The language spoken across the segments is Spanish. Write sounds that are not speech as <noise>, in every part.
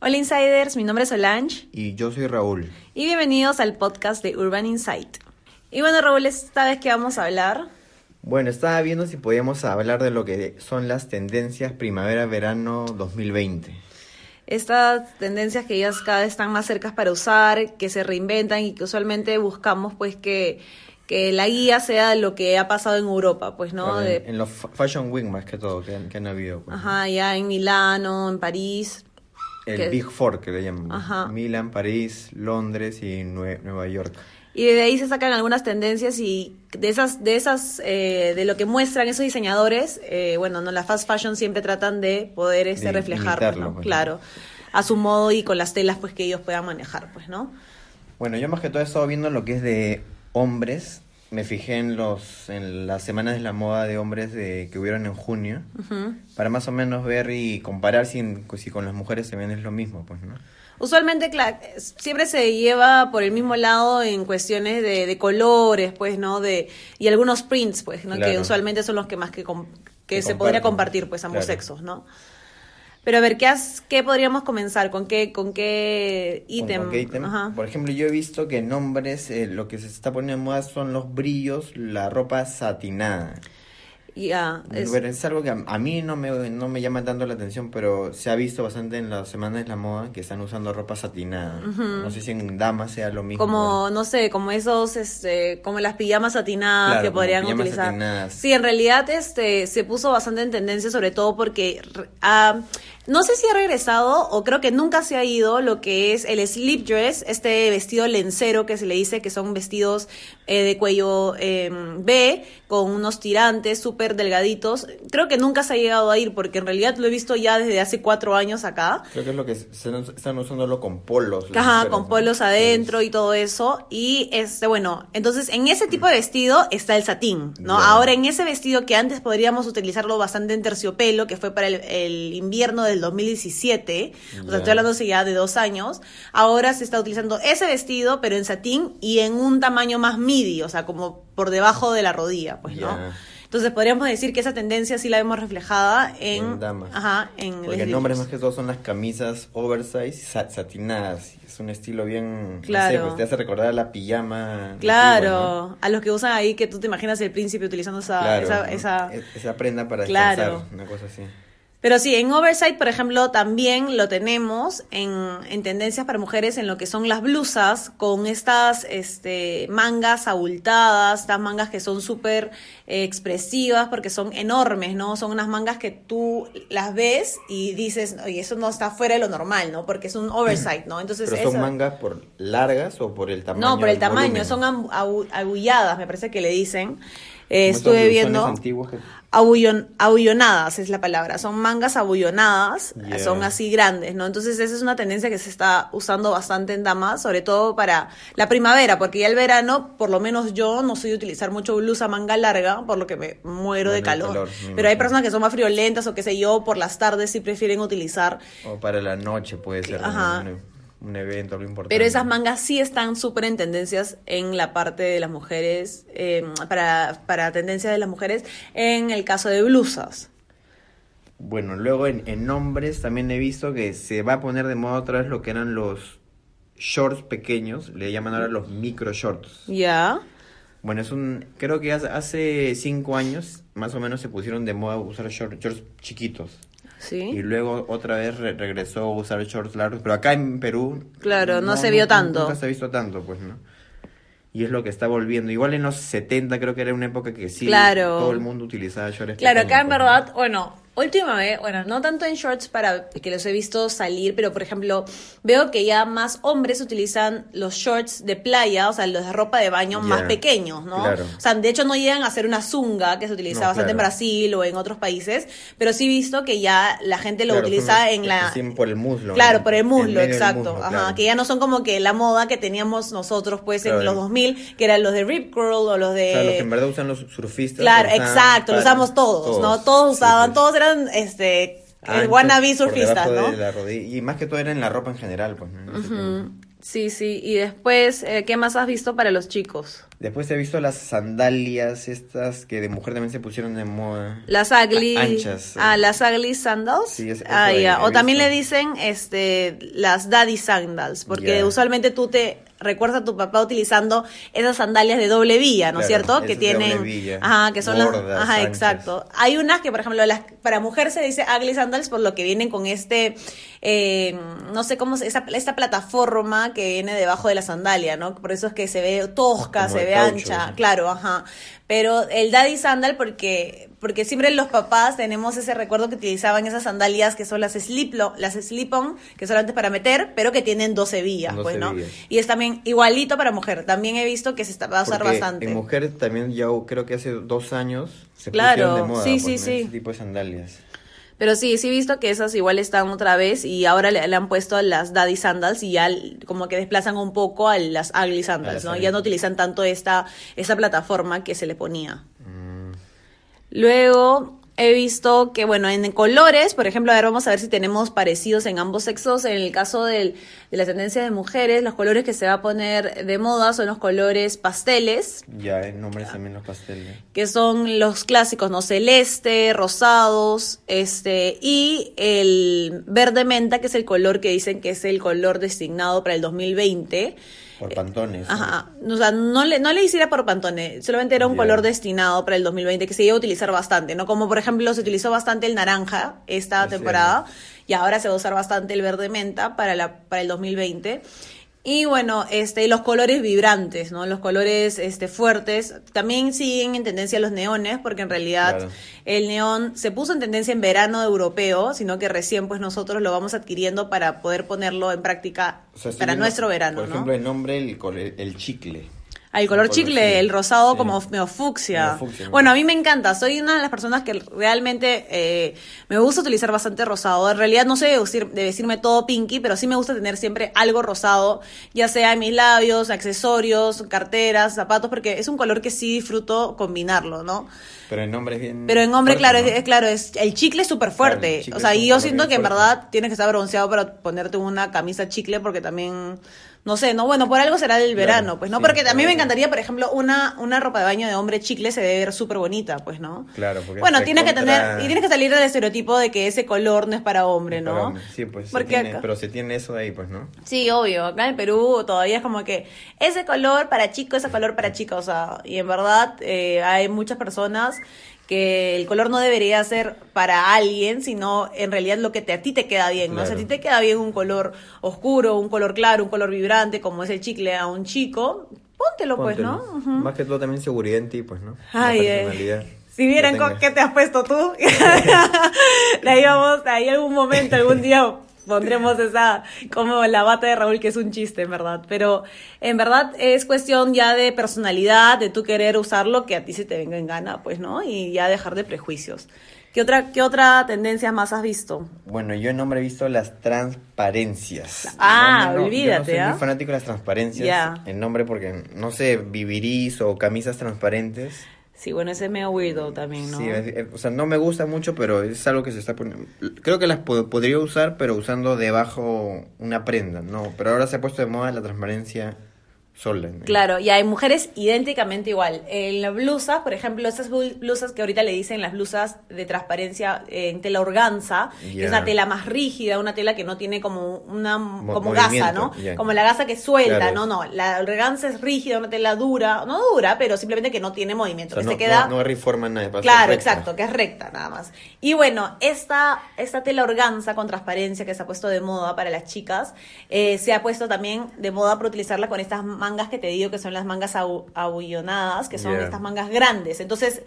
Hola Insiders, mi nombre es Solange. Y yo soy Raúl. Y bienvenidos al podcast de Urban Insight. Y bueno Raúl, esta vez que vamos a hablar... Bueno, estaba viendo si podíamos hablar de lo que son las tendencias primavera-verano 2020. Estas tendencias que ya cada vez están más cercas para usar, que se reinventan y que usualmente buscamos pues que, que la guía sea lo que ha pasado en Europa, pues, ¿no? De- en, los fa- Fashion Week más que todo, que han, que han habido. pues. Ajá, ya en Milano, en París. El que- Big Four que le llaman. Ajá. Milán, París, Londres y Nue- Nueva York. Y de ahí se sacan algunas tendencias y de esas, de esas, eh, de lo que muestran esos diseñadores, eh, bueno, no la fast fashion siempre tratan de poder este De reflejar, pues, pues, claro, a su modo y con las telas pues que ellos puedan manejar, pues, ¿no? Bueno, yo más que todo he estado viendo lo que es de hombres. Me fijé en los en las semanas de la moda de hombres de, que hubieron en junio. Para más o menos ver y comparar si, si con las mujeres también es lo mismo, pues, ¿no? Usualmente, siempre se lleva por el mismo lado en cuestiones de, de colores, pues, ¿no? De, y algunos prints, pues, ¿no? Que usualmente son los que más que, que Que se podría compartir, pues, ambos Claro. sexos, ¿no? Pero a ver, ¿qué, has- qué podríamos comenzar? ¿Con qué, con qué ¿Con- ítem? con qué ítem? Ajá. Por ejemplo, yo he visto que en hombres eh, lo que se está poniendo en moda son los brillos, la ropa satinada. Ya, es- Pero es algo que a, a mí no me, no me llama tanto la atención, pero se ha visto bastante en las semanas de la moda que están usando ropa satinada. No sé si en damas sea lo mismo. como, no sé, como esos, este, como las pijamas satinadas Claro, que podrían utilizar. satinadas. Sí, en realidad, este, se puso bastante en tendencia, sobre todo porque, no sé si ha regresado o creo que nunca se ha ido lo que es el slip dress, este vestido lencero que se le dice que son vestidos eh, de cuello eh, B con unos tirantes súper delgaditos. Creo que nunca se ha llegado a ir porque en realidad lo he visto ya desde hace cuatro años acá. Creo que es lo que se, están usándolo con polos. Ajá, con ¿no? polos adentro Sí. y todo eso. Y este, bueno, entonces en ese tipo de vestido está el satín, ¿no? Ahora en ese vestido que antes podríamos utilizarlo bastante en terciopelo, que fue para el, el invierno del 2017, o sea, estoy hablando ya de dos años, ahora se está utilizando ese vestido, pero en satín y en un tamaño más midi, o sea, como por debajo de la rodilla, pues, ¿no? Entonces podríamos decir que esa tendencia sí la vemos reflejada en, En damas. Ajá, en Porque hombres digo. más que todo son las camisas oversize sa- satinadas. Es un estilo bien... Claro. No sé, pues te hace recordar a la pijama. antigua, Claro, ¿no? a los que usan ahí que tú te imaginas el príncipe utilizando esa, Claro, esa, ¿no? esa- E- esa prenda para Claro. descansar, una cosa así. Pero sí, en Oversight, por ejemplo, también lo tenemos en, en tendencias para mujeres en lo que son las blusas con estas este, mangas abultadas, estas mangas que son súper eh, expresivas porque son enormes, ¿no? Son unas mangas que tú las ves y dices, oye, eso no está fuera de lo normal, ¿no? Porque es un Oversight, ¿no? Entonces, ¿Pero son eso- mangas por largas o por el tamaño? No, por el tamaño, volumen? son abulladas, me parece que le dicen. Eh, estuve viendo. que- Abullon- abullonadas es la palabra, son mangas abullonadas, son así grandes, ¿no? Entonces esa es una tendencia que se está usando bastante en damas, sobre todo para la primavera, porque ya el verano, por lo menos yo no soy de utilizar mucho blusa manga larga, por lo que me muero de calor. Pero hay personas que son más friolentas o qué sé yo, por las tardes sí prefieren utilizar O para la noche puede ser. Ajá. un, un evento, algo importante. Pero esas mangas sí están súper en tendencias en la parte de las mujeres, eh, para, para tendencias de las mujeres, en el caso de blusas. Bueno, luego en, en hombres también he visto que se va a poner de moda otra vez lo que eran los shorts pequeños, le llaman ahora los micro shorts. ¿Ya? Bueno, es un, creo que hace, cinco años más o menos se pusieron de moda usar short- shorts chiquitos. Y ¿Sí? luego otra vez re- regresó a usar shorts largos, pero acá en Perú... Claro, no se vio tanto. Nunca se ha visto tanto, pues, ¿no? Y es lo que está volviendo. Igual en los 70 creo que era una época que sí, Claro. todo el mundo utilizaba shorts Claro, acá en verdad, bueno, última vez, bueno, no tanto en shorts para que los he visto salir, pero por ejemplo, veo que ya más hombres utilizan los shorts de playa, o sea, los de ropa de baño Ya, más pequeños, ¿no? claro. O sea, de hecho no llegan a ser una zunga que se utiliza No, bastante en claro. Brasil o en otros países, pero sí he visto que ya la gente lo Claro, utiliza en la... sí, por el muslo. Claro, ¿no? por el En muslo, exacto. muslo, Ajá, que ya no son como que la moda que teníamos nosotros pues en los 2000, que eran los de Rip Curl o los de... O sea, los que en verdad usan los surfistas. Claro, exacto, lo usamos todos, ¿no? Todos sí, usaban, pues. todos eran este el Anchos wannabe surfistas, ¿no? de la rodilla. Y más que todo era en la ropa en general, pues. Sí, sí. Y después, eh, ¿qué más has visto para los chicos? Después he visto las sandalias estas que de mujer también se pusieron de moda. Las ugly. Anchas. Ah, las ugly sandals. Sí, es- ah, ya. O también le dicen este, las daddy sandals, porque usualmente tú te recuerdas a tu papá utilizando esas sandalias de doble vía, ¿no es Claro, cierto? Que tienen. villa, Ajá, que son las. Ajá, anchas. exacto. Hay unas que, por ejemplo, las, para mujer se dice ugly sandals por lo que vienen con este. eh, no sé cómo se. Esa, esta plataforma que viene debajo de la sandalia, ¿no? Por eso es que se ve tosca, Como se ve caucho, ancha. Claro, ajá. Pero el daddy sandal porque porque siempre los papás tenemos ese recuerdo que utilizaban esas sandalias que son las slip las slip on, que solamente es para meter, pero que tienen 12 vías, 12 pues, ¿no? vías. Y es también igualito para mujer. También he visto que se está, va a usar Porque bastante. En mujer también ya creo que hace dos años se Claro, pusieron de moda. sí, pues, sí, sí. Ese tipo de sandalias. Pero sí, sí he visto que esas igual están otra vez y ahora le, le han puesto las daddy sandals y ya como que desplazan un poco a las ugly sandals, ¿no? Ya no utilizan tanto esta esa plataforma que se le ponía. Luego he visto que, bueno, en colores, por ejemplo, a ver, vamos a ver si tenemos parecidos en ambos sexos. En el caso del- de la tendencia de mujeres, los colores que se va a poner de moda son los colores pasteles, ya, en nombres también los pasteles. que son los clásicos, ¿no? Celeste, rosados, este, y el verde menta, que es el color que dicen que es el color designado para el 2020. Por pantones. ¿no? Ajá, o sea, no le, no le hiciera por Pantone, solamente era un color destinado para el 2020 que se iba a utilizar bastante, ¿no? Como por ejemplo se utilizó bastante el naranja esta Es temporada y ahora se va a usar bastante el verde menta para, la, para el 2020. Y bueno, este, los colores vibrantes, ¿no? Los colores este, fuertes. También siguen en tendencia los neones, porque en realidad Claro. el neón se puso en tendencia en verano europeo, sino que recién pues nosotros lo vamos adquiriendo para poder ponerlo en práctica O sea, estoy para viendo, nuestro verano, Por ¿no? ejemplo, el nombre, el, el chicle. El color chicle, sí. el rosado Sí. como medio fucsia. Medio fucsia, ¿no? Bueno, a mí me encanta. Soy una de las personas que realmente eh, me gusta utilizar bastante rosado. En realidad no sé de, decir- de decirme todo pinky, pero sí me gusta tener siempre algo rosado, ya sea en mis labios, accesorios, carteras, zapatos, porque es un color que sí disfruto combinarlo, ¿no? Pero el nombre es bien. Pero en hombre, fuerte, claro, ¿no? es, claro, es, el chicle es súper fuerte. o sea, y yo siento que en verdad tienes que estar bronceado para ponerte una camisa chicle porque también, no sé, no, bueno, por algo será del Claro, verano, pues, ¿no? sí, porque a mí me encantaría, por ejemplo, una, una ropa de baño de hombre chicle se debe ver súper bonita, pues, ¿no? Claro, porque Bueno, es tienes que tener, y tienes que salir del estereotipo de que ese color no es para hombre, Para ¿no? hombre. Sí, pues. se Porque tiene- acá- pero se tiene eso de ahí, pues, ¿no? Sí, obvio. Acá en Perú todavía es como que ese color para chico, ese color para chica. O sea, y en verdad eh, hay muchas personas que el color no debería ser para alguien, sino en realidad lo que te, a ti te queda bien, ¿no? Si a Claro. ti te queda bien un color oscuro, un color claro, un color vibrante, como es el chicle a un chico, póntelo, pues, ¿no? Más que todo también seguridad en ti, pues, ¿no? La Ay, eh. personalidad. Si vieran qué te has puesto tú, <laughs> de ahí vamos, de ahí algún momento, algún día pondremos esa, como la bata de Raúl, que es un chiste, en verdad. Pero en verdad es cuestión ya de personalidad, de tú querer usar lo que a ti se te venga en gana, pues, ¿no? Y ya dejar de prejuicios. ¿Qué otra, qué otra tendencia más has visto? Bueno, yo en nombre he visto las transparencias. Ah, No, no, olvídate, Yo no soy ¿ah? muy fanático de las transparencias. Ya. En nombre porque, no sé, vivirís o camisas transparentes. Sí, bueno, ese es medio weirdo también, ¿no? Sí, o sea, no me gusta mucho, pero es algo que se está poniendo. Creo que las po- podría usar, pero usando debajo una prenda, no. Pero ahora se ha puesto de moda la transparencia Claro, y hay mujeres idénticamente igual. En las blusas, por ejemplo, esas blu- blusas que ahorita le dicen las blusas de transparencia eh, en tela organza, que es una tela más rígida, una tela que no tiene como una como gasa, ¿no? Como la gasa que suelta, Claro. no, no. La organza es rígida, una tela dura, no dura, pero simplemente que no tiene O movimiento, sea, que no, se queda no, no reforma nada. Claro, exacto, que es recta nada más. Y bueno, esta, esta tela organza con transparencia que se ha puesto de moda para las chicas, eh, se ha puesto también de moda para utilizarla con estas mangas que te digo que son las mangas abu- abullonadas, que son Yeah. estas mangas grandes. Entonces,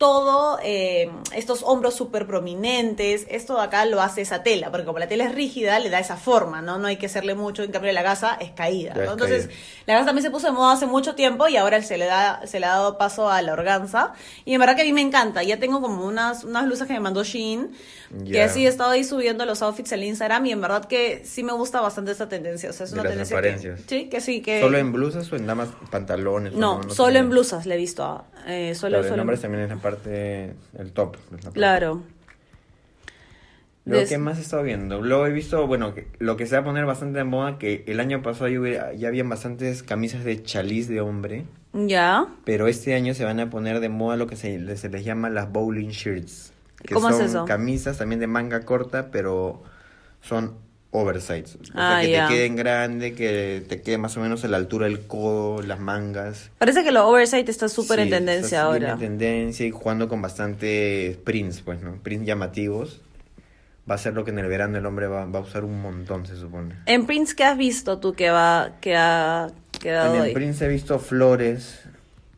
todo, eh, estos hombros súper prominentes, esto de acá lo hace esa tela, porque como la tela es rígida, le da esa forma, ¿no? No hay que hacerle mucho, en cambio la gasa es caída, ¿no? es Entonces, caída. la gasa también se puso de moda hace mucho tiempo y ahora se le da se le ha dado paso a la organza. Y en verdad que a mí me encanta. Ya tengo como unas, unas blusas que me mandó Shein, que Ya. así he estado ahí subiendo los outfits en Instagram y en verdad que sí me gusta bastante esta tendencia. O sea, es De una las tendencia que, sí, que sí, que... ¿Solo en blusas o en damas pantalones? o No, sé solo en blusas le he visto. Eh, solo, Claro, solo en- nombre también es la parte, el top. parte- Claro. Des- ¿qué más he estado viendo? Luego he visto, bueno, que lo que se va a poner bastante de moda, que el año pasado ya, ya habían bastantes camisas de chaliz de hombre, Ya. pero este año se van a poner de moda lo que se, se les llama las bowling shirts. Que ¿Cómo es son eso? camisas también de manga corta, pero son oversize. O sea, Ah, que te queden grande, que te quede más o menos a la altura del codo, las mangas. Parece que lo oversight está súper en tendencia está ahora. en tendencia y jugando con bastantes prints, pues, ¿no? Prints llamativos. Va a ser lo que en el verano el hombre va, va a usar un montón, se supone. En Prince, ¿qué has visto tú que va, que ha quedado En el? Prince he visto flores,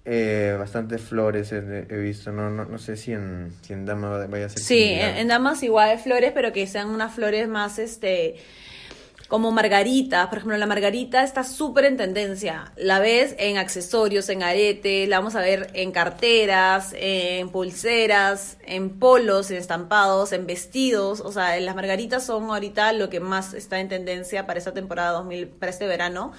eh, bastantes flores he, he visto. No, no, no sé si en, si en Dama vaya a ser Sí, en, en damas igual flores, pero que sean unas flores más, este, como margaritas. Por ejemplo, la margarita está súper en tendencia. La ves en accesorios, en aretes, la vamos a ver en carteras, en pulseras, en polos, en estampados, en vestidos. O sea, las margaritas son ahorita lo que más está en tendencia para esta temporada 2000, para este verano.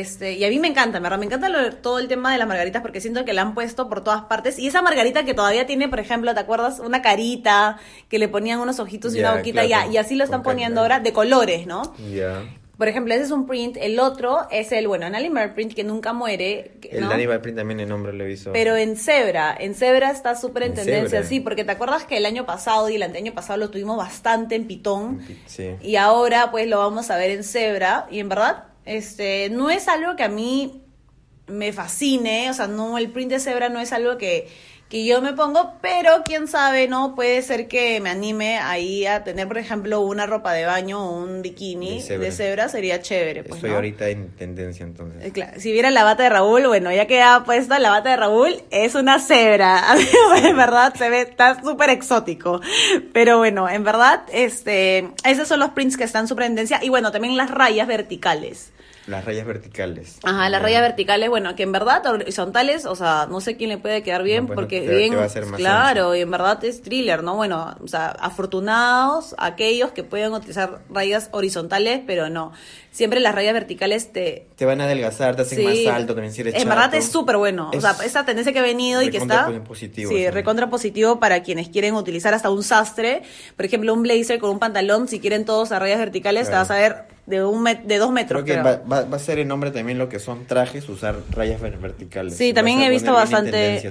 Este, y a mí me encanta. Me encanta lo- todo el tema de las margaritas porque siento que la han puesto por todas partes. Y esa margarita que todavía tiene, por ejemplo, ¿te acuerdas? Una carita, que le ponían unos ojitos y una boquita, claro, y así lo están poniendo ahora de colores, ¿no? Ya. Por ejemplo, ese es un print. El otro es el, bueno, Animal Print que nunca muere. El. Danny Print también en nombre lo visto. Pero en cebra, en cebra está súper en En tendencia, sí, porque te acuerdas que el año pasado y el anteaño pasado lo tuvimos bastante en pitón. Sí. Y ahora pues lo vamos a ver en cebra y en verdad este no es algo que a mí me fascine, o sea, no el print de cebra no es algo que que yo me pongo, pero quién sabe, ¿no? Puede ser que me anime ahí a tener, por ejemplo, una ropa de baño o un bikini De cebra. de cebra, sería chévere, pues, Estoy ¿no? ahorita en tendencia entonces. Eh, claro, Si viera la bata de Raúl, bueno, ya queda puesta la bata de Raúl, es una cebra. <laughs> A mí, en verdad, se ve, está súper exótico. Pero bueno, en verdad, este, esos son los prints que están en tendencia. Y bueno, también las rayas verticales. Las rayas verticales. Ajá, las Ya. rayas verticales, bueno, que en verdad horizontales, o sea, no sé quién le puede quedar bien, No, pues, porque te- bien, te va a hacer más claro, y en verdad es thriller, ¿no? Bueno, o sea, afortunados aquellos que pueden utilizar rayas horizontales, pero no. Siempre las rayas verticales te, Te van a adelgazar, te hacen Sí. más alto también si eres En verdad chato. es súper bueno. O Es sea, esa tendencia que ha venido y que recontra está. positivo, sí, recontra positivo para quienes quieren utilizar hasta un sastre. Por ejemplo, un blazer con un pantalón. Si quieren todos a rayas verticales, te Claro. vas a ver de, un met- de dos metros. Creo que creo. va, va- va a ser el nombre también lo que son trajes, usar rayas ver- verticales. Sí, también he visto bastante-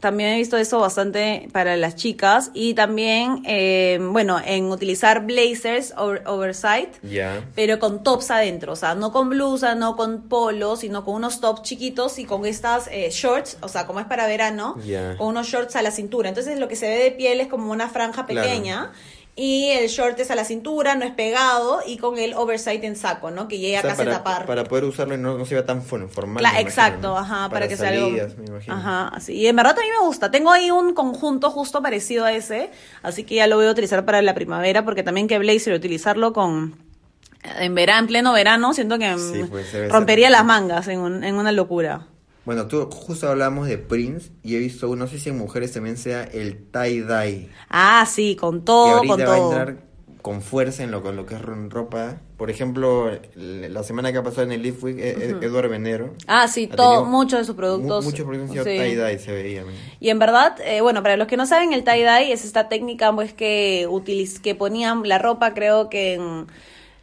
También he visto eso bastante para las chicas. Y también, eh, bueno, en utilizar blazers over- oversight. Ya. pero con tops adentro, o sea, no con blusa, no con polo, sino con unos tops chiquitos y con estas eh, shorts, o sea, como es para verano, con unos shorts a la cintura. Entonces lo que se ve de piel es como una franja Claro. pequeña y el short es a la cintura, no es pegado y con el oversight en saco, ¿no? Que llega O sea, casi a tapar. para poder usarlo y no, no se vea tan fo- formal. Imagino, exacto, ¿no? ajá, para, que sea algo. salidas, me imagino. Ajá, así. Y en verdad a mí me gusta. Tengo ahí un conjunto justo parecido a ese, así que ya lo voy a utilizar para la primavera, porque también que blazer utilizarlo con en verano, en pleno verano, siento que Sí, mm, pues, rompería las mangas en, un- en una locura. Bueno, tú justo hablamos de Prince y he visto, no sé si en mujeres también sea el tie-dye. Ah, sí, con que todo, ahorita con va a todo. entrar con fuerza en lo, con lo que es ro- ropa. Por ejemplo, la semana que ha pasado en el Leaf Week, e- Eduardo Venero. Ah, sí, todo, muchos de sus mu- productos. Muchos productos han sido sí. tie-dye, se veía. man. Y en verdad, eh, bueno, para los que no saben, el tie-dye es esta técnica pues que utiliz que ponían la ropa, creo que en-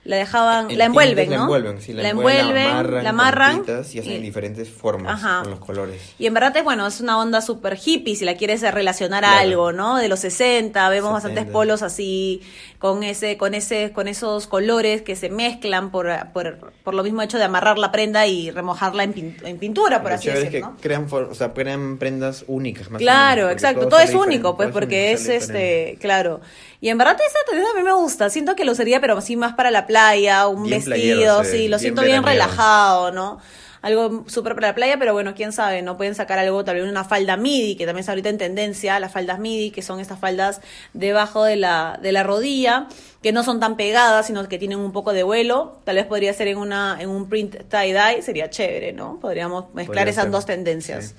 la dejaban, la envuelven, ¿no? La envuelven, sí, la, la envuelven, envuelven, amarran, la amarran. y hacen y- diferentes formas Ajá. con los colores. Y en verdad es bueno, es una onda súper hippie si la quieres relacionar a Claro. algo, ¿no? De los 60, vemos 70. bastantes polos así, con ese, con ese, con esos colores que se mezclan por, por, por lo mismo hecho de amarrar la prenda y remojarla en, pin- en pintura, por Lo así decirlo, es ¿no? que crean, for- o sea, crean prendas únicas. Más Claro, menos, exacto. Todo es único, pues, porque es este, claro. Y en verdad esa tendencia a mí me gusta. Siento que lo sería, pero así más para la playa, un Bien vestido, playero, sí, lo siento bien relajado, ¿no? Algo súper para la playa, pero bueno, quién sabe, no pueden sacar algo, tal vez una falda midi, que también está ahorita en tendencia, las faldas midi, que son estas faldas debajo de la, de la rodilla, que no son tan pegadas, sino que tienen un poco de vuelo. Tal vez podría ser en una, en un print tie-dye, sería chévere, ¿no? Podríamos mezclar Podría esas ser, dos tendencias. sí.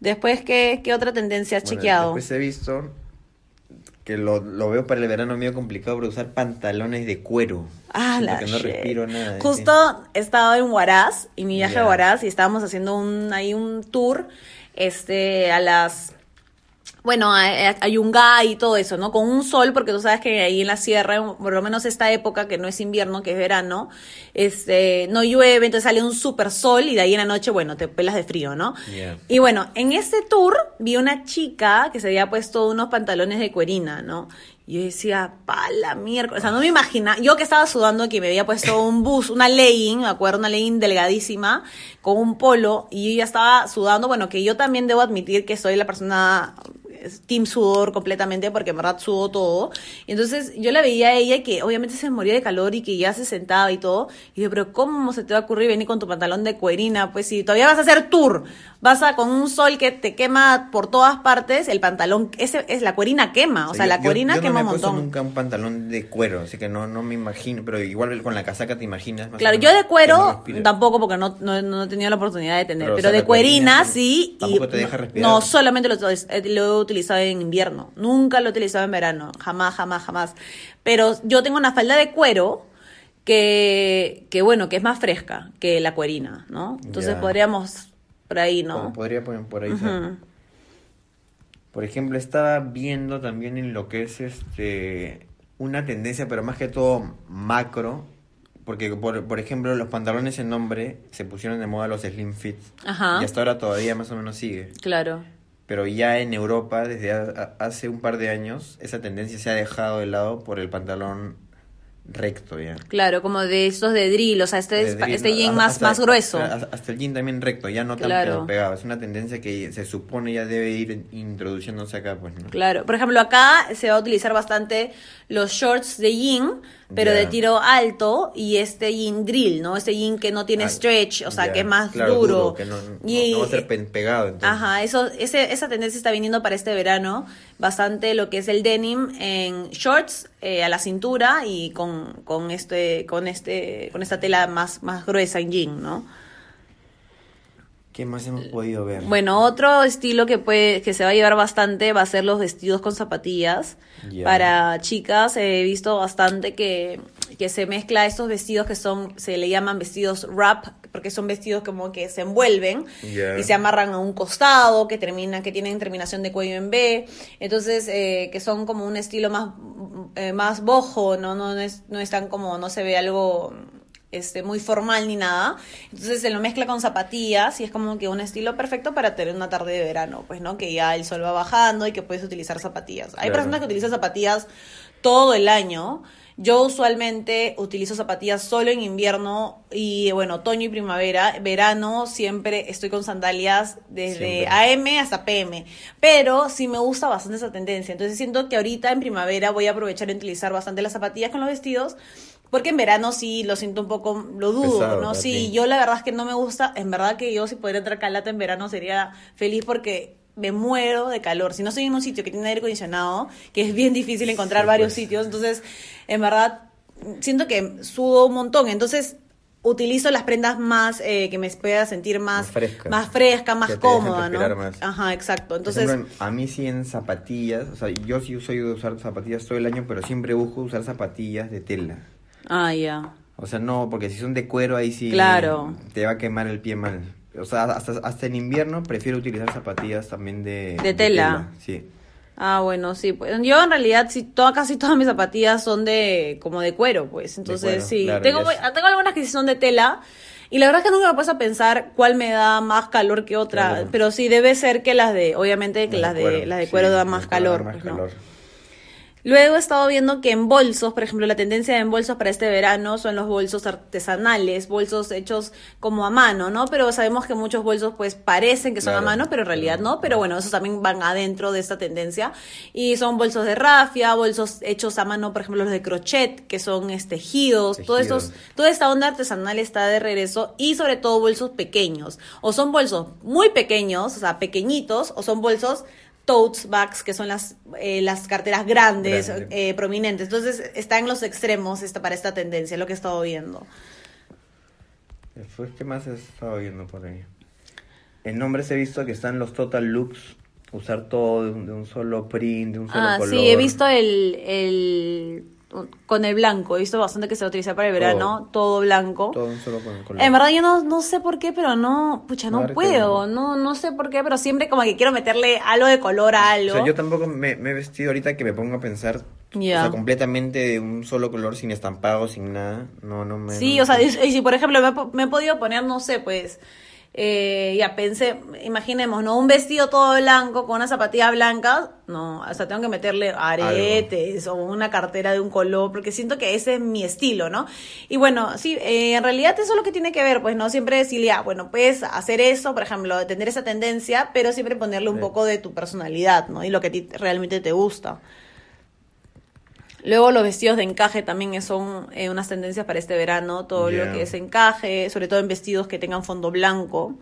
Después, ¿qué, ¿qué otra tendencia has Bueno, chequeado? Después he visto que lo, lo veo para el verano medio complicado para usar pantalones de cuero. Ah, la que no respiro nada. Justo estaba en Huaraz y mi viaje Ya. a Huaraz y estábamos haciendo un ahí un tour este a las bueno, a, Yungay y todo eso, ¿no? Con un sol, porque tú sabes que ahí en la sierra, por lo menos esta época, que no es invierno, que es verano, este, no llueve, entonces sale un super sol y de ahí en la noche, bueno, te pelas de frío, ¿no? Yeah. Y bueno, en ese tour vi una chica que se había puesto unos pantalones de cuerina, ¿no? Y yo decía, pa la mierda. O sea, no me imagina. Yo que estaba sudando, que me había puesto un bus, una legging, me acuerdo, una legging delgadísima, con un polo, y yo ya estaba sudando. Bueno, que yo también debo admitir que soy la persona team sudor completamente porque en verdad sudo todo. Y entonces yo la veía a ella que obviamente se moría de calor y que ya se sentaba y todo. Y yo, pero ¿cómo se te va a ocurrir venir con tu pantalón de cuerina? Pues si todavía vas a hacer tour, vas a con un sol que te quema por todas partes, el pantalón, ese es la cuerina quema, o sea, yo- la yo- cuerina yo quema no me un montón. nunca un pantalón de cuero, así que no, no me imagino, pero igual con la casaca te imaginas. más o Claro, yo de cuero no tampoco porque no, no, no he tenido la oportunidad de tener, Pero, o pero, sea, de cuerina cuerina sí. tampoco y te deja respirar. No, solamente lo, lo utilizado en invierno, nunca lo he utilizado en verano, jamás, jamás, jamás. Pero yo tengo una falda de cuero que, que bueno, que es más fresca que la cuerina, ¿no? Entonces podríamos por ahí, ¿no? Podría poner por ahí. Por ejemplo, estaba viendo también en lo que es este una tendencia, pero más que todo macro, porque por, por ejemplo los pantalones en hombre se pusieron de moda los slim fit Ajá. y hasta ahora todavía más o menos sigue. Claro. Pero ya en Europa, desde hace un par de años, esa tendencia se ha dejado de lado por el pantalón recto ya. Claro, como de estos de drill, o sea, este, es- drill, este jean más, hasta- más grueso. Hasta, el jean también recto, ya no tan Claro. tan pegado. Es una tendencia que se supone ya debe ir introduciéndose acá, pues, ¿no? Claro, por ejemplo, acá se va a utilizar bastante los shorts de jean, pero de tiro alto y este jean drill, ¿no? Este jean que no tiene Ah, stretch, o sea, que es más claro, duro. que no, no- y, no va a ser pe- pegado. Entonces. Ajá, eso, ese, esa tendencia está viniendo para este verano, bastante lo que es el denim en shorts eh, a la cintura y con, con este, con este, con esta tela más, más gruesa en jean, ¿no? ¿Qué más hemos podido ver? Bueno, otro estilo que puede, que se va a llevar bastante va a ser los vestidos con zapatillas. Para chicas he visto bastante que, que se mezcla estos vestidos que son, se le llaman vestidos wrap, porque son vestidos como que se envuelven y se amarran a un costado, que terminan, que tienen terminación de cuello en B. Entonces, eh, que son como un estilo más, eh, más bojo, ¿no? No, no es, no es tan como, no se ve algo este, muy formal ni nada. Entonces se lo mezcla con zapatillas y es como que un estilo perfecto para tener una tarde de verano, pues, ¿no? Que ya el sol va bajando y que puedes utilizar zapatillas. Hay Claro. personas que utilizan zapatillas todo el año. Yo usualmente utilizo zapatillas solo en invierno y bueno, otoño y primavera. Verano siempre estoy con sandalias desde Siempre. AM hasta PM. Pero sí me gusta bastante esa tendencia. Entonces siento que ahorita en primavera voy a aprovechar en utilizar bastante las zapatillas con los vestidos. Porque en verano sí lo siento un poco, lo dudo, Pesado ¿no? Sí, yo la verdad es que no me gusta. En verdad que yo si pudiera entrar calata en verano sería feliz porque me muero de calor. Si no estoy en un sitio que tiene aire acondicionado, que es bien difícil encontrar Sí, varios pues. sitios, entonces en verdad siento que sudo un montón. Entonces utilizo las prendas más eh, que me pueda sentir más Más frescas. más fresca, más cómoda, ¿no? más. Ajá, exacto. Entonces, ejemplo, a mí sí en zapatillas, o sea, yo sí soy de usar zapatillas todo el año, pero siempre busco usar zapatillas de tela. Ah, ya. O sea, no, porque si son de cuero ahí sí Claro. te va a quemar el pie mal. O sea, hasta, hasta en invierno prefiero utilizar zapatillas también de, De tela. Sí. Ah, bueno, sí. Pues, yo en realidad sí, toda, casi todas mis zapatillas son de como de cuero, pues. Entonces cuero, sí. claro, tengo, tengo algunas que sí son de tela. Y la verdad es que nunca me puesto a pensar cuál me da más calor que otra. Claro. Pero sí debe ser que las de, obviamente que las de, las de cuero dan las más de cuero calor. dan más pues, ¿no? Luego he estado viendo que en bolsos, por ejemplo, la tendencia en bolsos para este verano son los bolsos artesanales, bolsos hechos como a mano, ¿no? Pero sabemos que muchos bolsos pues parecen que son a mano, pero en realidad no. Pero bueno, esos también van adentro de esta tendencia. Y son bolsos de rafia, bolsos hechos a mano, por ejemplo, los de crochet, que son este, tejidos, todos Tejidos. toda esta onda artesanal está de regreso y sobre todo bolsos pequeños. O son bolsos muy pequeños, o sea, pequeñitos, o son bolsos tote bags, que son las, eh, las carteras grandes, Grande. eh, prominentes. Entonces está en los extremos esta, para esta tendencia, lo que he estado viendo. Después, ¿qué más he estado viendo por ahí? En nombres he visto que están los total looks, usar todo de un, de un solo print, de un solo Ah, color. sí, he visto el, el con el blanco. He visto bastante que se utiliza para el verano, todo, blanco. Todo solo con- color. En verdad yo no, no sé por qué, pero no, pucha, no ver, ¿qué puedo, no, no sé por qué, pero siempre como que quiero meterle algo de color a O algo. sea, yo tampoco me, me he vestido ahorita que me pongo a pensar, o sea, completamente de un solo color, sin estampado, sin nada. No, no me... Sí, no o sea, y, y si por ejemplo me he podido poner, no sé, pues, eh, ya pensé, imaginemos, ¿no? Un vestido todo blanco con una zapatilla blanca, no, o sea, tengo que meterle aretes o una cartera de un color, porque siento que ese es mi estilo, ¿no? Y bueno, sí, eh, en realidad eso es lo que tiene que ver, pues, ¿no? Siempre decirle, ah, bueno, puedes hacer eso, por ejemplo, tener esa tendencia, pero siempre ponerle un Sí. poco de tu personalidad, ¿no? Y lo que a ti realmente te gusta. Luego los vestidos de encaje también son eh, unas tendencias para este verano, todo lo que es encaje, sobre todo en vestidos que tengan fondo blanco.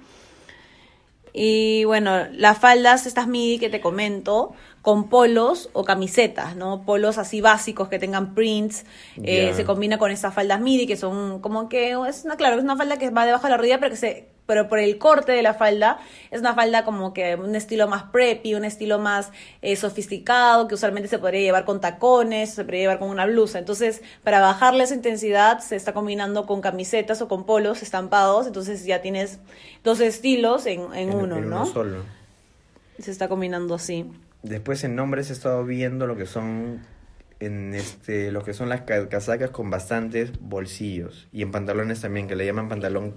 Y bueno, las faldas, estas midi que te comento, con polos o camisetas, ¿no? Polos así básicos que tengan prints, eh, se combina con estas faldas midi que son como que, es una, claro, es una falda que va debajo de la rodilla, pero que se, pero por el corte de la falda, es una falda como que un estilo más preppy, un estilo más eh, sofisticado, que usualmente se podría llevar con tacones, se podría llevar con una blusa. Entonces, para bajarle esa intensidad, se está combinando con camisetas o con polos estampados, entonces ya tienes dos estilos en, en en- uno, en ¿no? solo. Se está combinando así. Después en nombres he estado viendo lo que son en este lo que son las ca- casacas con bastantes bolsillos y en pantalones también que le llaman pantalón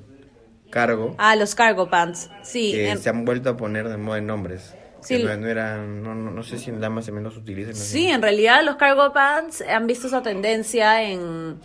cargo Ah, los cargo pants. Sí, que en- se han vuelto a poner de moda en nombres. Sí. Que no, no eran no, no, no sé si en damas los utilizan. sí, en realidad los cargo pants han visto esa tendencia en,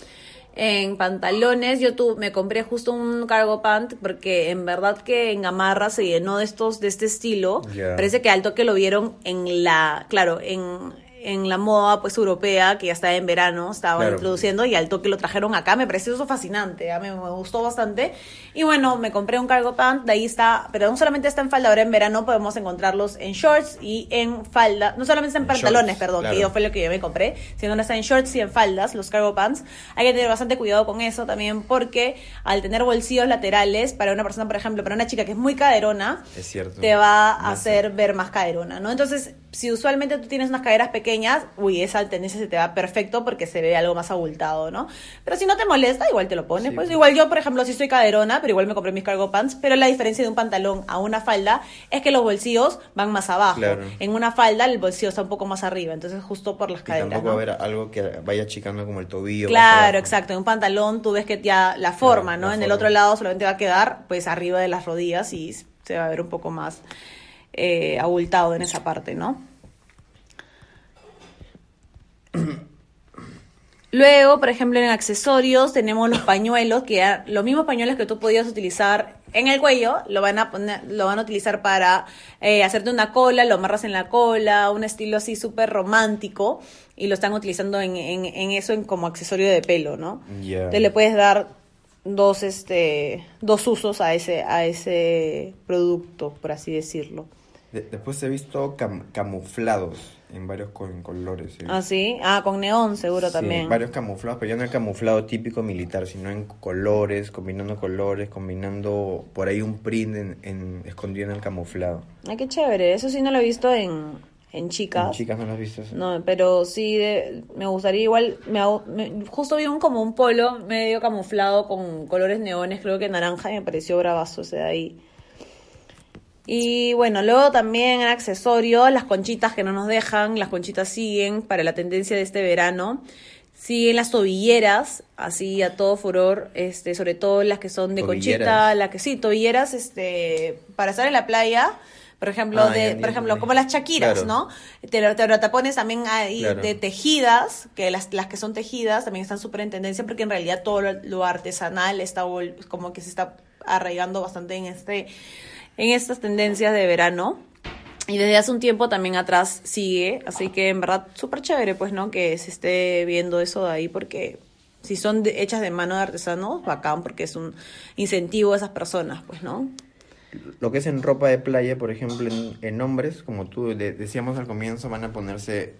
en pantalones. Yo tu, me compré justo un cargo pant porque en verdad que en Gamarra se llenó de estos de este estilo. Parece que al toque lo vieron en la, claro, en en la moda pues europea que ya estaba en verano, estaba Claro. introduciendo y al toque lo trajeron acá, me pareció eso fascinante, a mí me gustó bastante. Y bueno, me compré un cargo pant, de ahí está, pero no solamente está en falda, ahora en verano podemos encontrarlos en shorts y en falda, no solamente está en, En pantalones, shorts, perdón, claro. que yo fue lo que yo me compré, sino está en shorts y en faldas, los cargo pants. Hay que tener bastante cuidado con eso también porque al tener bolsillos laterales, para una persona, por ejemplo, para una chica que es muy caderona, Es cierto. te va a hacer ver más caderona, ¿no? Entonces, si usualmente tú tienes unas caderas pequeñas, uy, esa tendencia se te va perfecto porque se ve algo más abultado, ¿no? Pero si no te molesta, igual te lo pones, Sí. pues igual yo, por ejemplo, sí soy caderona, pero igual me compré mis cargo pants, pero la diferencia de un pantalón a una falda es que los bolsillos van más abajo. Claro. En una falda el bolsillo está un poco más arriba, entonces justo por las Y caderas, tampoco ¿no? va a haber algo que vaya achicando como el tobillo. Claro, exacto. En un pantalón tú ves que ya la forma, Claro, ¿no? la en el otro lado solamente va a quedar pues arriba de las rodillas y se va a ver un poco más eh, abultado en esa parte, ¿no? Luego, por ejemplo, en accesorios tenemos los pañuelos, que ya- los mismos pañuelos que tú podías utilizar en el cuello, lo van a poner, lo van a utilizar para eh, hacerte una cola, lo amarras en la cola, un estilo así súper romántico, y lo están utilizando en, en, en eso en, como accesorio de pelo, ¿no? Ya. Entonces le puedes dar dos, este, dos usos a ese, a ese producto, por así decirlo. De- después he visto cam- camuflados en varios co- en colores. ¿sí? ¿Ah, sí? Ah, con neón seguro Sí, también. varios camuflados, pero ya no el camuflado típico militar, sino en colores, combinando colores, combinando por ahí un print en, en- escondido en el camuflado. Ay, qué chévere. Eso sí no lo he visto en, en chicas. En chicas no lo has visto. eso? No, pero sí de- me gustaría igual, me, hago- me- justo vi un como un polo medio camuflado con colores neones, creo que naranja, y me pareció bravazo ese de ahí. Y bueno, luego también en accesorios, las conchitas que no nos dejan, las conchitas siguen para la tendencia de este verano. Siguen las tobilleras, así a todo furor, este, sobre todo las que son de Tobilleras. conchita, las que sí, tobilleras, este, para estar en la playa, por ejemplo, Ah, de, por ejemplo, como las chaquiras, Claro. ¿no? Te lo, te lo tapones también ahí Claro. de tejidas, que las, las que son tejidas también están súper en tendencia porque en realidad todo lo, lo artesanal está como que se está arraigando bastante en este en estas tendencias de verano. Y desde hace un tiempo también atrás sigue, así que en verdad súper chévere pues, ¿no? Que se esté viendo eso de ahí porque si son hechas de mano de artesanos, bacán porque es un incentivo a esas personas, pues, ¿no? Lo que es en ropa de playa, por ejemplo, en, hombres, como tú de- decíamos al comienzo, van a ponerse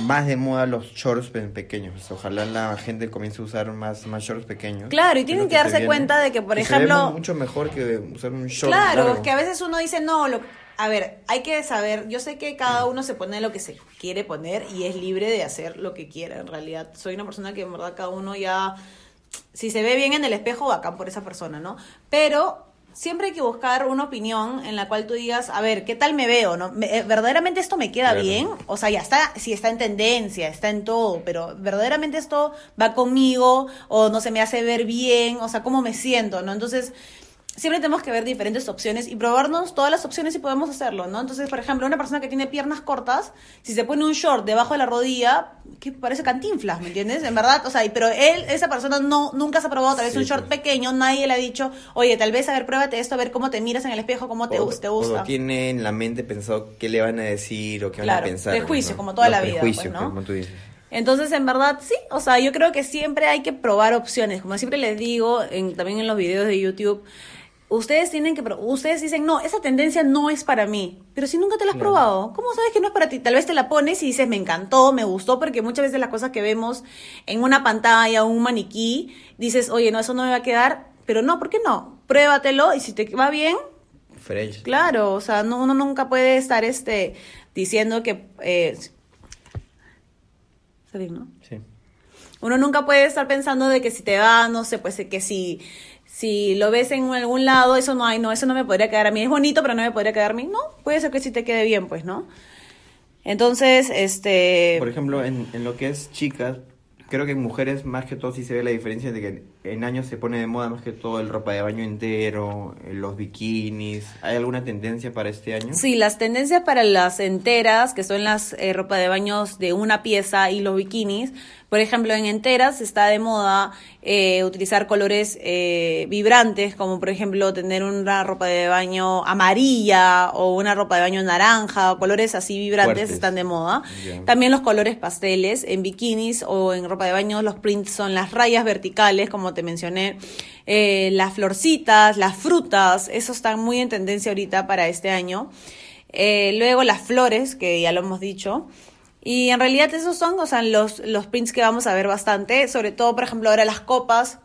más de moda los shorts pe- pequeños. Ojalá la gente comience a usar más, más shorts pequeños. Claro, y tienen que darse viene. cuenta de que, por ejemplo- mu- mucho mejor que usar un short Claro, largo. es que a veces uno dice, no, lo, a ver, hay que saber, yo sé que cada uno se pone lo que se quiere poner y es libre de hacer lo que quiera, en realidad. Soy una persona que en verdad cada uno ya, si se ve bien en el espejo, bacán por esa persona, ¿no? Pero siempre hay que buscar una opinión en la cual tú digas, a ver, ¿qué tal me veo? ¿No? Me- eh, ¿Verdaderamente esto me queda Claro. bien? O sea, ya está, si está en tendencia, está en todo, pero ¿verdaderamente esto va conmigo? ¿O no se me hace ver bien? O sea, ¿cómo me siento? ¿No? Entonces, siempre tenemos que ver diferentes opciones y probarnos todas las opciones si podemos hacerlo, ¿no? Entonces, por ejemplo, una persona que tiene piernas cortas, si se pone un short debajo de la rodilla, que parece cantinflas, ¿me entiendes? En verdad, o sea, pero él, esa persona no, nunca se ha probado tal vez Sí, un short pues. pequeño, nadie le ha dicho, oye, tal vez, a ver, pruébate esto, a ver cómo te miras en el espejo, cómo te, O- te o gusta. tiene en la mente pensado qué le van a decir o qué van a pensar. prejuicio, ¿no? como toda Los la vida, pues, ¿no? como tú dices. Entonces, en verdad, sí, o sea, yo creo que siempre hay que probar opciones. Como siempre les digo, en, también en los videos de YouTube, ustedes tienen que, ustedes dicen, no, esa tendencia no es para mí. Pero si nunca te la has probado, ¿cómo sabes que no es para ti? Tal vez te la pones y dices, me encantó, me gustó, porque muchas veces las cosas que vemos en una pantalla o un maniquí, dices, oye, no, eso no me va a quedar. Pero no, ¿por qué no? Pruébatelo y si te va bien, Fresh. Claro, o sea, no, uno nunca puede estar este diciendo que eh, ¿no? Sí. Uno nunca puede estar pensando de que si te va, no sé, pues que si si lo ves en algún lado, eso no hay, no, eso no me podría quedar a mí. Es bonito, pero no me podría quedar a mí. No, puede ser que sí te quede bien, pues, ¿no? Entonces, este Por ejemplo, en, en lo que es chicas, creo que en mujeres más que todo sí se ve la diferencia de que en años se pone de moda más que todo el ropa de baño entero, eh, los bikinis. ¿Hay alguna tendencia para este año? Sí, las tendencias para las enteras, que son las eh, ropa de baños de una pieza y los bikinis. Por ejemplo, en enteras está de moda eh, utilizar colores eh, vibrantes, como por ejemplo tener una ropa de baño amarilla o una ropa de baño naranja, o colores así vibrantes Fuertes. están de moda. También los colores pasteles en bikinis o en ropa de baño, los prints son las rayas verticales, como te mencioné, eh, las florcitas, las frutas, eso está muy en tendencia ahorita para este año. Luego las flores, que ya lo hemos dicho. Y en realidad esos son, o sea, los, los prints que vamos a ver bastante, sobre todo, por ejemplo, ahora las copas,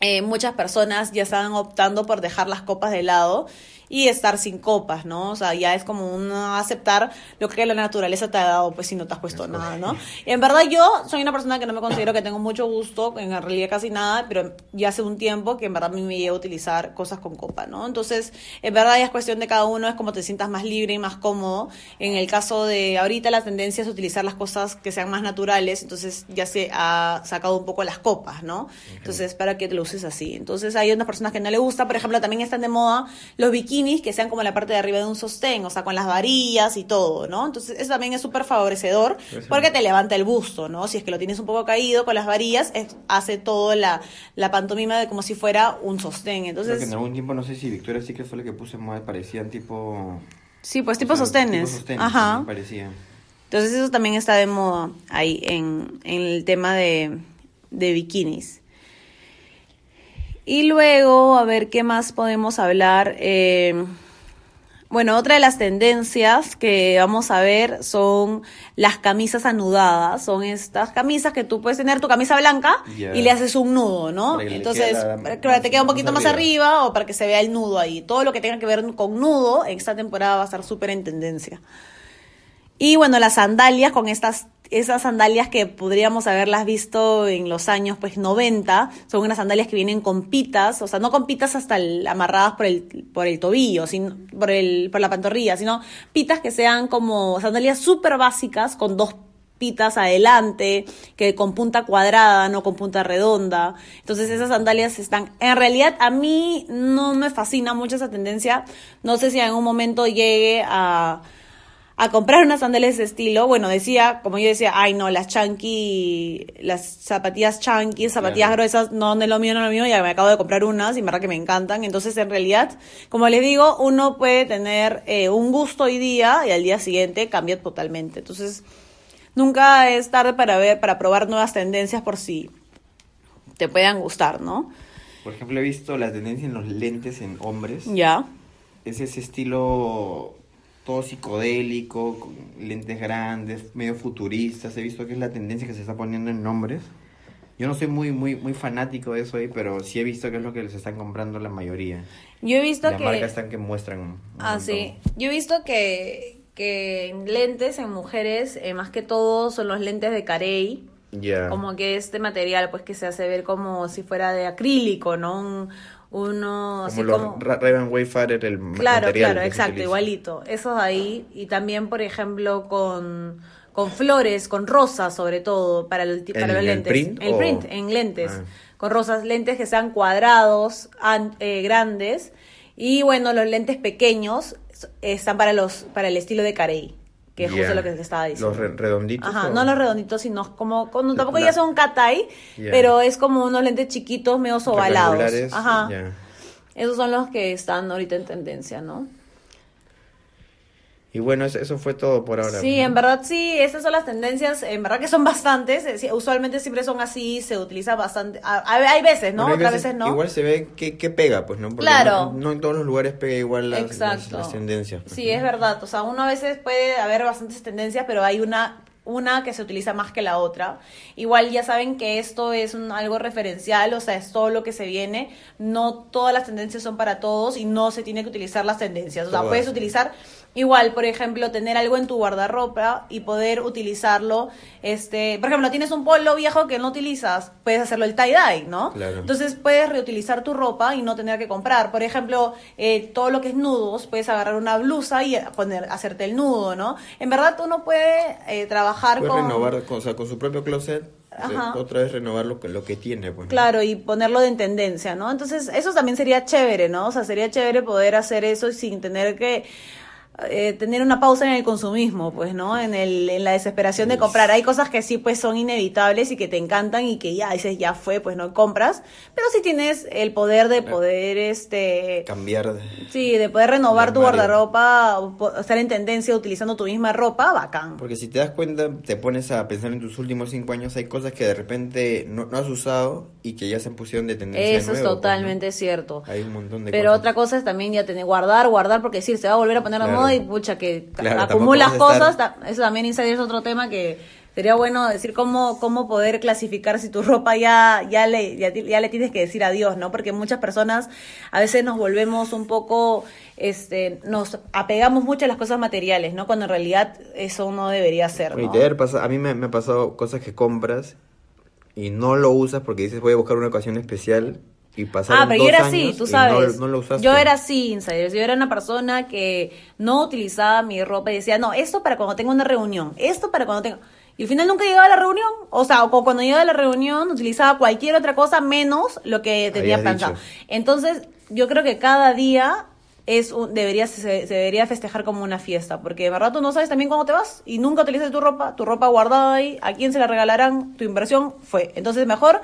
eh, muchas personas ya están optando por dejar las copas de lado y estar sin copas, ¿no? O sea, ya es como un aceptar lo que la naturaleza te ha dado, pues si no te has puesto nada, ¿no? En verdad yo soy una persona que no me considero que tengo mucho gusto, en realidad casi nada, pero ya hace un tiempo que en verdad me llevo a utilizar cosas con copa, ¿no? Entonces, en verdad ya es cuestión de cada uno, es como te sientas más libre y más cómodo. En el caso de ahorita la tendencia es utilizar las cosas que sean más naturales, entonces ya se ha sacado un poco las copas, ¿no? Entonces, para que te lo uses así. Entonces, hay unas personas que no le gusta, por ejemplo, también están de moda los bikinis que sean como la parte de arriba de un sostén, o sea, con las varillas y todo, ¿no? Entonces, eso también es súper favorecedor porque te levanta el busto, ¿no? Si es que lo tienes un poco caído con las varillas, es- hace todo la, la pantomima de como si fuera un sostén. Creo que Entonces, en algún tiempo, no sé si Victoria sí que fue la que puso en moda, parecían tipo... sí, pues o tipo sea, sostenes. tipo sostenes, Ajá. parecían. Entonces eso también está de moda ahí en, en el tema de, de bikinis. Y luego, a ver qué más podemos hablar. Eh, bueno, otra de las tendencias que vamos a ver son las camisas anudadas. Son estas camisas que tú puedes tener tu camisa blanca y le haces un nudo, ¿no? Para Entonces, la- para que te quede un poquito más arriba. arriba o para que se vea el nudo ahí. Todo lo que tenga que ver con nudo en esta temporada va a estar súper en tendencia. Y bueno, las sandalias con estas esas sandalias que podríamos haberlas visto en los años pues 90, son unas sandalias que vienen con pitas, o sea, no con pitas hasta el- amarradas por el por el tobillo, sino por el por la pantorrilla, sino pitas que sean como sandalias súper básicas con dos pitas adelante, que con punta cuadrada, no con punta redonda. Entonces esas sandalias están, en realidad a mí no me fascina mucho esa tendencia. No sé si en algún momento llegue a, a comprar unas sandalias de ese estilo. Bueno, decía, como yo decía, ay no, las chunky, las zapatillas chunky, zapatillas Claro. gruesas, no, no es lo mío, no es lo mío, ya me acabo de comprar unas y verdad que me encantan. Entonces, en realidad, como les digo, uno puede tener eh, un gusto hoy día y al día siguiente cambia totalmente. Entonces, nunca es tarde para ver, para probar nuevas tendencias por si te puedan gustar, ¿no? Por ejemplo, he visto la tendencia en los lentes en hombres. Ya. Es ese estilo todo psicodélico, con lentes grandes, medio futuristas. He visto que es la tendencia que se está poniendo en hombres. Yo no soy muy, muy, muy fanático de eso ahí, pero sí he visto que es lo que les están comprando la mayoría. Yo he visto Las que... marcas están que muestran. un Ah, montón. sí. Yo he visto que, que en lentes, en mujeres, eh, más que todo son los lentes de Carey. Ya. Como que este material, pues que se hace ver como si fuera de acrílico, ¿no? Un, uno como los como... Ra- Ray-Ban Wayfarer, el Claro, material claro, exacto, igualito. Esos ahí. Y también, por ejemplo, con, con flores, con rosas sobre todo, para, el, ¿En para los el lentes. print El o- print, en lentes. Ah. Con rosas, lentes que sean cuadrados, an- eh, grandes. Y bueno, los lentes pequeños están para los para el estilo de Carey, que es justo lo que te estaba diciendo. Los re- redonditos. Ajá, o- no los redonditos, sino como, como tampoco La- ya son catay, Ya. pero es como unos lentes chiquitos, medio ovalados. Ajá. Esos son los que están ahorita en tendencia, ¿no? Y bueno, eso, eso fue todo por ahora. Sí, ¿no? en verdad sí, esas son las tendencias, en verdad que son bastantes, eh, usualmente siempre son así, se utiliza bastante, a- a- hay veces, ¿no? Hay Otras veces no. Igual se ve que, que pega, pues, ¿no? Porque Claro. No, no en todos los lugares pega igual las, las, Exacto. las tendencias. pues, Sí, ¿no? es verdad, o sea, uno a veces puede haber bastantes tendencias, pero hay una una que se utiliza más que la otra. Igual ya saben que esto es un, algo referencial, o sea, es todo lo que se viene. No todas las tendencias son para todos y no se tiene que utilizar las tendencias. O sea, Todas. puedes utilizar igual, por ejemplo, tener algo en tu guardarropa y poder utilizarlo. Este, por ejemplo, tienes un polo viejo que no utilizas, puedes hacerlo el tie-dye, ¿no? Claro. Entonces puedes reutilizar tu ropa y no tener que comprar. Por ejemplo, eh, todo lo que es nudos, puedes agarrar una blusa y poner, hacerte el nudo, ¿no? En verdad uno puede eh, trabajar Puede con... renovar, con, o sea, con su propio closet, Ajá. otra vez renovar lo que, lo que tiene, pues. Claro, y ponerlo de en tendencia, ¿no? Entonces, eso también sería chévere, ¿no? O sea, sería chévere poder hacer eso sin tener que eh, tener una pausa en el consumismo, pues, ¿no? En, el, en la desesperación de comprar. Hay cosas que sí, pues, son inevitables y que te encantan y que ya dices, ya fue, pues, no compras. Pero si tienes el poder de Claro. poder, este... Cambiar. Sí, de poder renovar tu guardarropa, o estar en tendencia utilizando tu misma ropa, bacán. Porque si te das cuenta, te pones a pensar en tus últimos cinco años, hay cosas que de repente no, no has usado y que ya se pusieron de tendencia de Eso es nuevo, pues, ¿no? totalmente cierto. Hay un montón de Pero cosas. otra cosa es también ya tener guardar, guardar, porque decir, se va a volver a poner a Claro. Y pucha que Claro, acumulas cosas. estar- Eso también Insider es otro tema que sería bueno decir cómo, cómo poder clasificar si tu ropa ya, ya, le, ya, le tienes que decir adiós, ¿no? Porque muchas personas a veces nos volvemos un poco, este, nos apegamos mucho a las cosas materiales, ¿no? Cuando en realidad eso no debería ser, ¿no? a mí me, me ha pasado cosas que compras y no lo usas porque dices voy a buscar una ocasión especial y pasaron Ah, pero yo dos era así, tú sabes. No, no lo usaste. yo era así, insiders. Yo era una persona que no utilizaba mi ropa y decía, no, esto para cuando tenga una reunión, esto para cuando tenga... Y al final nunca llegaba a la reunión. O sea, o cuando llegaba a la reunión utilizaba cualquier otra cosa menos lo que tenía pensado. Entonces, yo creo que cada día es un, debería, se, se debería festejar como una fiesta, porque de verdad tú no sabes también cuándo te vas y nunca utilizas tu ropa, tu ropa guardada ahí, a quién se la regalarán, tu inversión fue. Entonces mejor,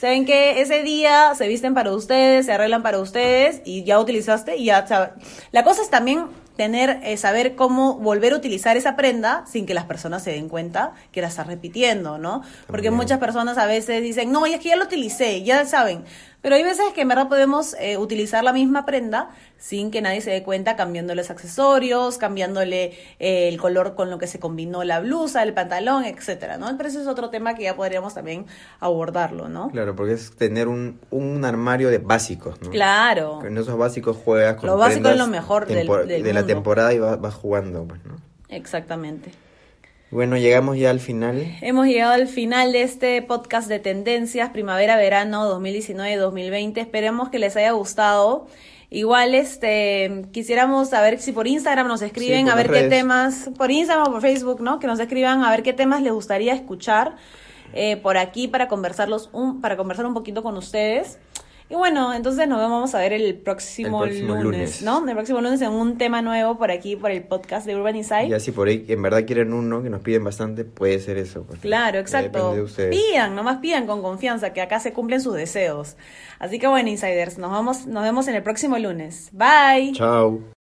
saben que ese día se visten para ustedes, se arreglan para ustedes y ya utilizaste y ya sabes. La cosa es también tener, eh, saber cómo volver a utilizar esa prenda sin que las personas se den cuenta que la estás repitiendo, ¿no? Porque También. muchas personas a veces dicen, no, y es que ya lo utilicé, ya saben. Pero hay veces que en verdad podemos eh, utilizar la misma prenda sin que nadie se dé cuenta, cambiándole los accesorios, cambiándole eh, el color con lo que se combinó la blusa, el pantalón, etcétera, ¿no? Pero ese es otro tema que ya podríamos también abordarlo, ¿no? Claro, porque es tener un, un armario de básicos, ¿no? Claro. En esos básicos juegas con Lo básico es lo mejor del- tempor- del de la temporada y vas, vas jugando, pues, ¿no? Exactamente. Bueno, llegamos ya al final. Hemos llegado al final de este podcast de tendencias primavera-verano 2019-2020. Esperemos que les haya gustado. Igual, este, quisiéramos saber si por Instagram nos escriben Sí, a ver qué temas, por Instagram o por Facebook, ¿no? Que nos escriban a ver qué temas les gustaría escuchar eh, por aquí para conversarlos, un, para conversar un poquito con ustedes. Y bueno, entonces nos vamos a ver el próximo, El próximo lunes, lunes. ¿no? El próximo lunes en un tema nuevo por aquí, por el podcast de Urban Insight. Y así por ahí, en verdad quieren uno, que nos piden bastante, puede ser eso. Claro, Ya exacto. De. Pidan, nomás pidan con confianza, que acá se cumplen sus deseos. Así que bueno, insiders, nos vamos, nos vemos en el próximo lunes. Bye. Chao.